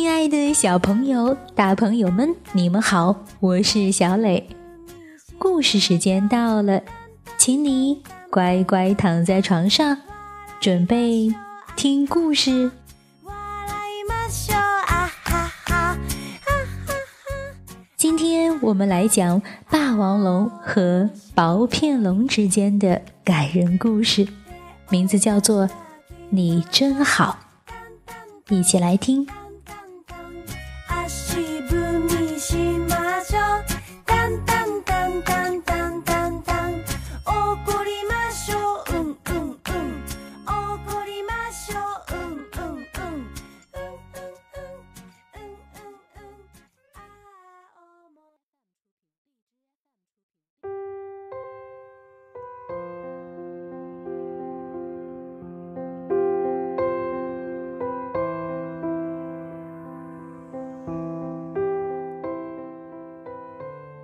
亲爱的小朋友、大朋友们，你们好，我是小磊。故事时间到了，请你乖乖躺在床上，准备听故事。今天我们来讲霸王龙和薄片龙之间的感人故事，名字叫做《你真好》，一起来听。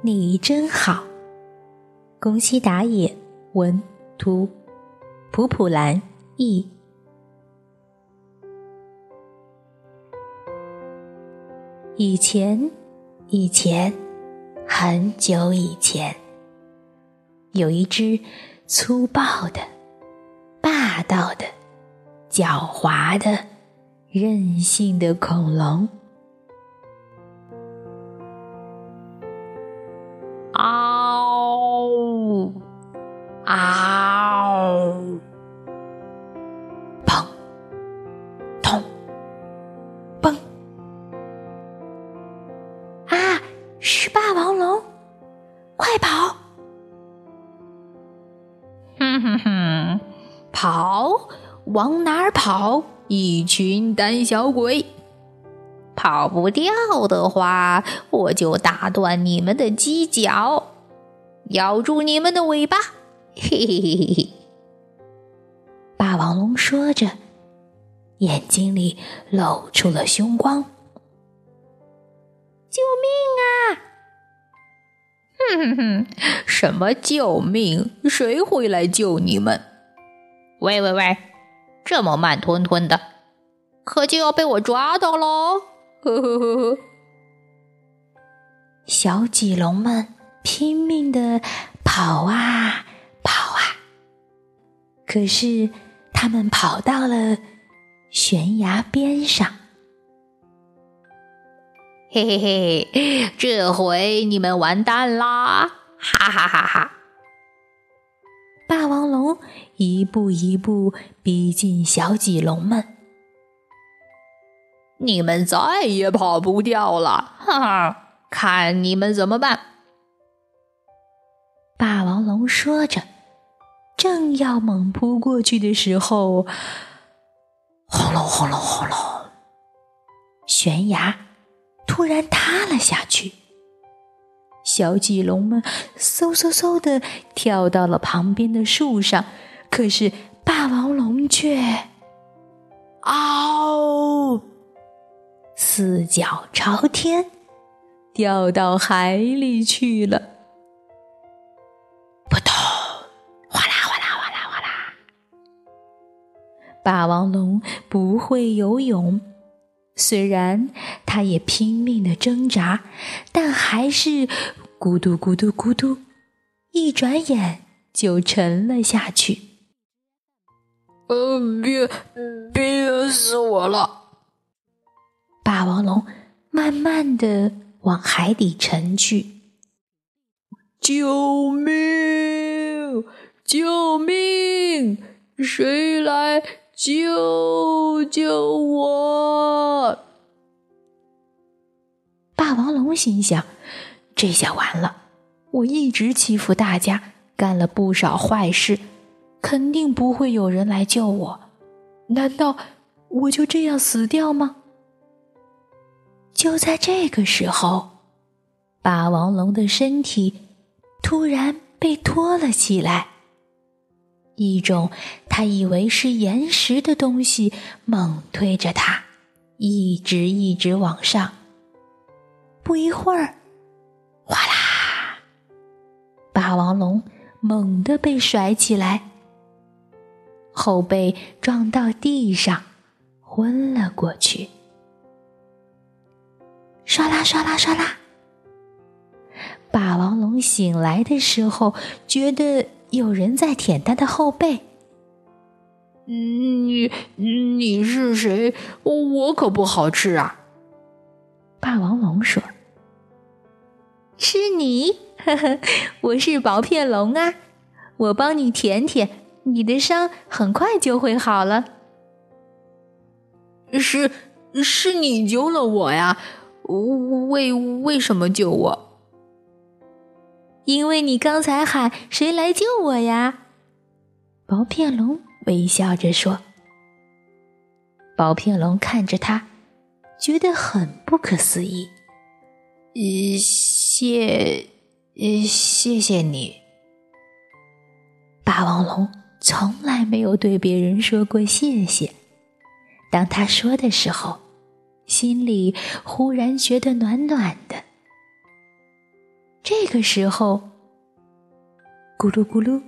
你真好，宫西达也文图，普普兰译。以前，以前，很久以前，有一只粗暴的、霸道的、狡猾的、任性的恐龙。是霸王龙，快跑！哼哼哼，跑，往哪儿跑？一群胆小鬼！跑不掉的话，我就打断你们的犄角，咬住你们的尾巴！嘿嘿嘿嘿嘿！霸王龙说着，眼睛里露出了凶光。救命啊！哼哼哼，什么救命？谁会来救你们？喂喂喂，这么慢吞吞的，可就要被我抓到喽！呵呵呵呵。小脊龙们拼命的跑啊跑啊，可是他们跑到了悬崖边上。嘿嘿嘿，这回你们完蛋啦！哈哈哈哈！霸王龙一步一步逼近小脊龙们，你们再也跑不掉了！哈哈，看你们怎么办！霸王龙说着，正要猛扑过去的时候，轰隆轰隆轰隆，悬崖。突然塌了下去，小棘龙们嗖嗖嗖的跳到了旁边的树上，可是霸王龙却，嗷，四脚朝天，掉到海里去了。扑通，哗啦哗啦哗啦哗啦！霸王龙不会游泳。虽然他也拼命的挣扎，但还是咕嘟咕嘟咕嘟，一转眼就沉了下去。呃，憋憋死我了！霸王龙慢慢的往海底沉去。救命！救命！谁来？救救我！心想：这下完了，我一直欺负大家，干了不少坏事，肯定不会有人来救我。难道我就这样死掉吗？就在这个时候，霸王龙的身体突然被拖了起来。一种他以为是岩石的东西猛推着他，一直一直往上。不一会儿，哗啦！霸王龙猛地被甩起来，后背撞到地上，昏了过去。唰啦唰啦唰啦。霸王龙醒来的时候，觉得有人在舔他的后背。你你是谁？我可不好吃啊！霸王龙说：“是你，呵呵，我是薄片龙啊，我帮你舔舔，你的伤很快就会好了。”是，是你救了我呀？为为什么救我？因为你刚才喊“谁来救我呀”，薄片龙。微笑着说：“薄片龙看着他，觉得很不可思议。谢，谢谢你。”霸王龙从来没有对别人说过谢谢。当他说的时候，心里忽然觉得暖暖的。这个时候，咕噜咕噜。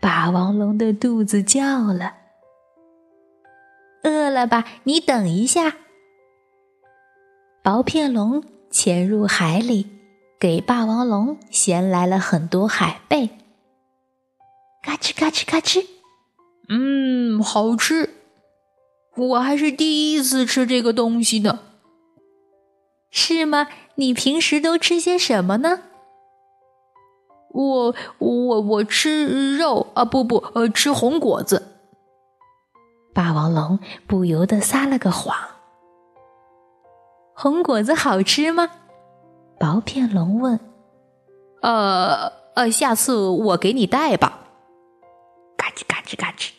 霸王龙的肚子叫了，饿了吧？你等一下。薄片龙潜入海里，给霸王龙衔来了很多海贝。嘎吱嘎吱嘎吱，嗯，好吃。我还是第一次吃这个东西呢。是吗？你平时都吃些什么呢？我我我吃肉啊！不不，呃，吃红果子。霸王龙不由得撒了个谎。红果子好吃吗？薄片龙问。呃呃，下次我给你带吧。嘎吱嘎吱嘎吱。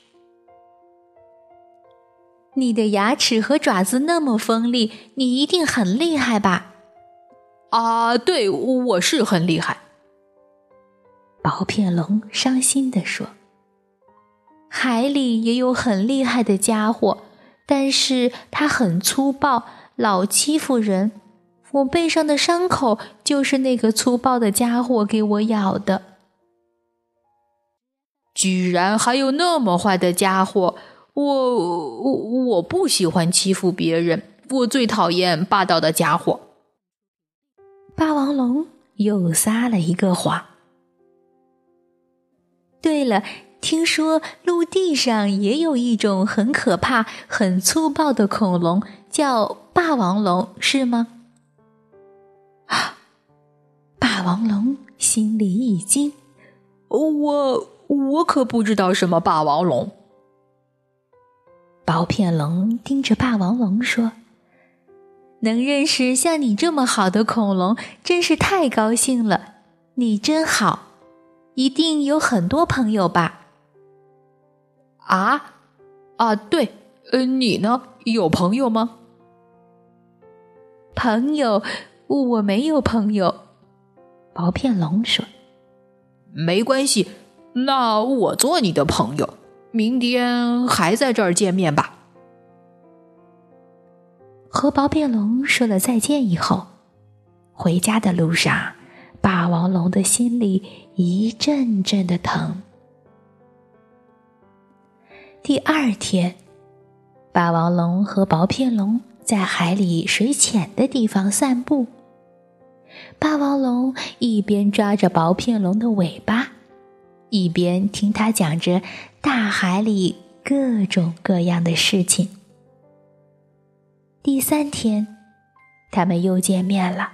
你的牙齿和爪子那么锋利，你一定很厉害吧？啊，对，我是很厉害。薄片龙伤心地说：“海里也有很厉害的家伙，但是他很粗暴，老欺负人。我背上的伤口就是那个粗暴的家伙给我咬的。居然还有那么坏的家伙！我我我不喜欢欺负别人，我最讨厌霸道的家伙。”霸王龙又撒了一个谎。对了，听说陆地上也有一种很可怕、很粗暴的恐龙，叫霸王龙，是吗？啊！霸王龙心里一惊，我我可不知道什么霸王龙。薄片龙盯着霸王龙说：“能认识像你这么好的恐龙，真是太高兴了，你真好。”一定有很多朋友吧？啊啊，对，呃，你呢？有朋友吗？朋友，我没有朋友。薄片龙说：“没关系，那我做你的朋友。明天还在这儿见面吧。”和薄片龙说了再见以后，回家的路上。霸王龙的心里一阵阵的疼。第二天，霸王龙和薄片龙在海里水浅的地方散步。霸王龙一边抓着薄片龙的尾巴，一边听他讲着大海里各种各样的事情。第三天，他们又见面了。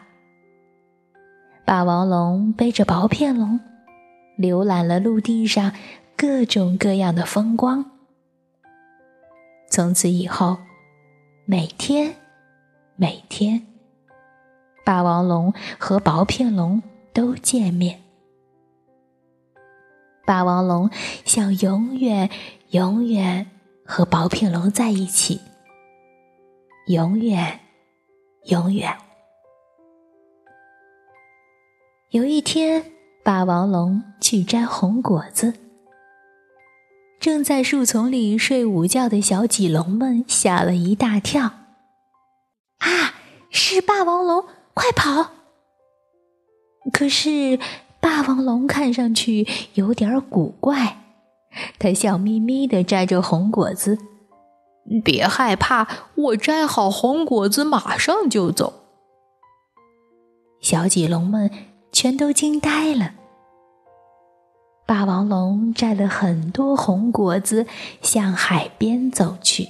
霸王龙背着薄片龙，浏览了陆地上各种各样的风光。从此以后，每天，每天，霸王龙和薄片龙都见面。霸王龙想永远、永远和薄片龙在一起，永远，永远。有一天，霸王龙去摘红果子，正在树丛里睡午觉的小棘龙们吓了一大跳。啊，是霸王龙，快跑！可是霸王龙看上去有点古怪，他笑眯眯的摘着红果子。别害怕，我摘好红果子马上就走。小棘龙们全都惊呆了。霸王龙摘了很多红果子，向海边走去。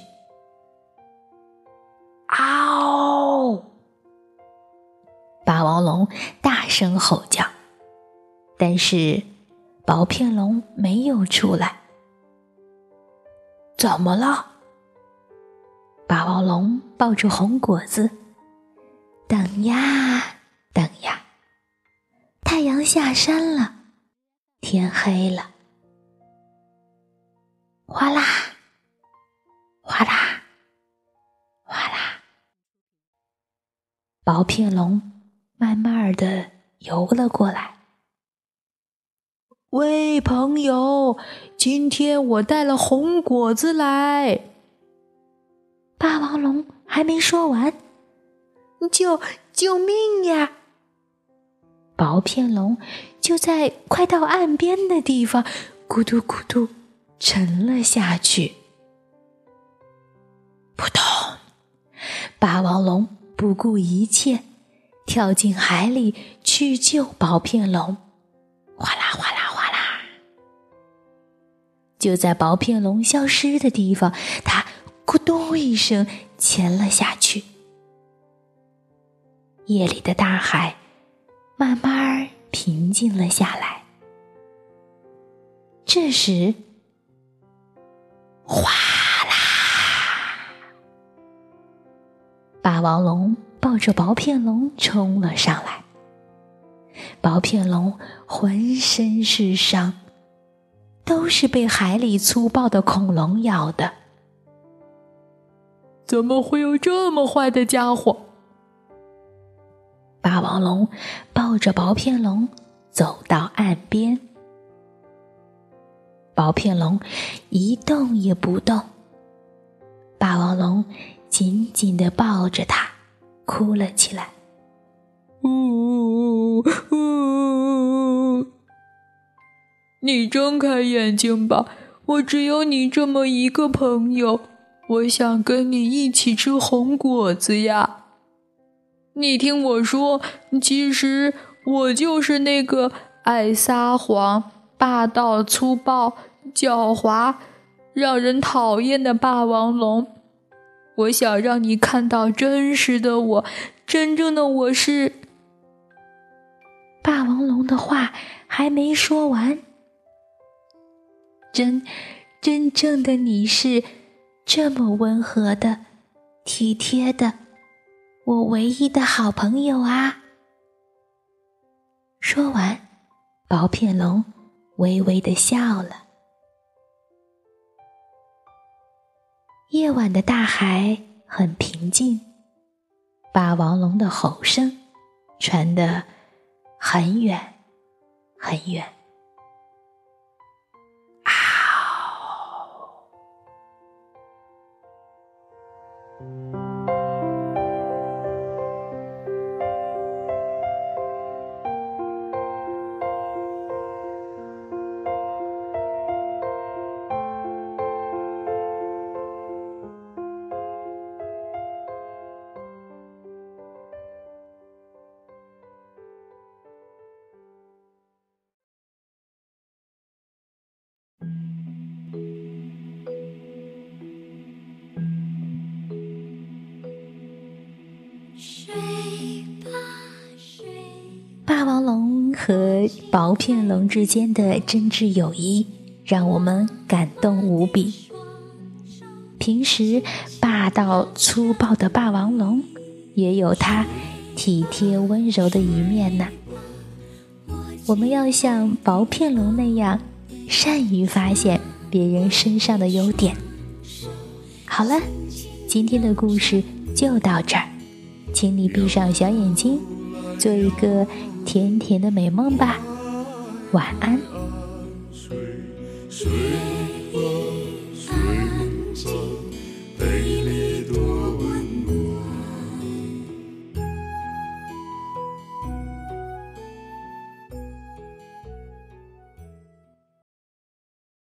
龙大声吼叫，但是薄片龙没有出来。怎么了？霸王龙抱着红果子，等呀等呀，太阳下山了。天黑了，哗啦，哗啦，哗啦，薄片龙慢慢的游了过来。喂，朋友，今天我带了红果子来。霸王龙还没说完，救救命呀！薄片龙就在快到岸边的地方，咕嘟咕嘟沉了下去。扑通！霸王龙不顾一切跳进海里去救薄片龙。哗啦哗啦哗啦！就在薄片龙消失的地方，它咕咚一声潜了下去。夜里的大海。慢慢平静了下来。这时，哗啦！霸王龙抱着薄片龙冲了上来。薄片龙浑身是伤，都是被海里粗暴的恐龙咬的。怎么会有这么坏的家伙？霸王龙抱着薄片龙走到岸边，薄片龙一动也不动。霸王龙紧紧的抱着它，哭了起来。呜呜呜！你睁开眼睛吧，我只有你这么一个朋友，我想跟你一起吃红果子呀。你听我说，其实我就是那个爱撒谎、霸道、粗暴、狡猾、让人讨厌的霸王龙。我想让你看到真实的我，真正的我是。霸王龙的话还没说完，真真正的你是这么温和的、体贴的。我唯一的好朋友啊！说完，薄片龙微微的笑了。夜晚的大海很平静，霸王龙的吼声传得很远很远。薄片龙之间的真挚友谊让我们感动无比。平时霸道粗暴的霸王龙也有它体贴温柔的一面呢。我们要像薄片龙那样，善于发现别人身上的优点。好了，今天的故事就到这儿，请你闭上小眼睛，做一个甜甜的美梦吧，晚安。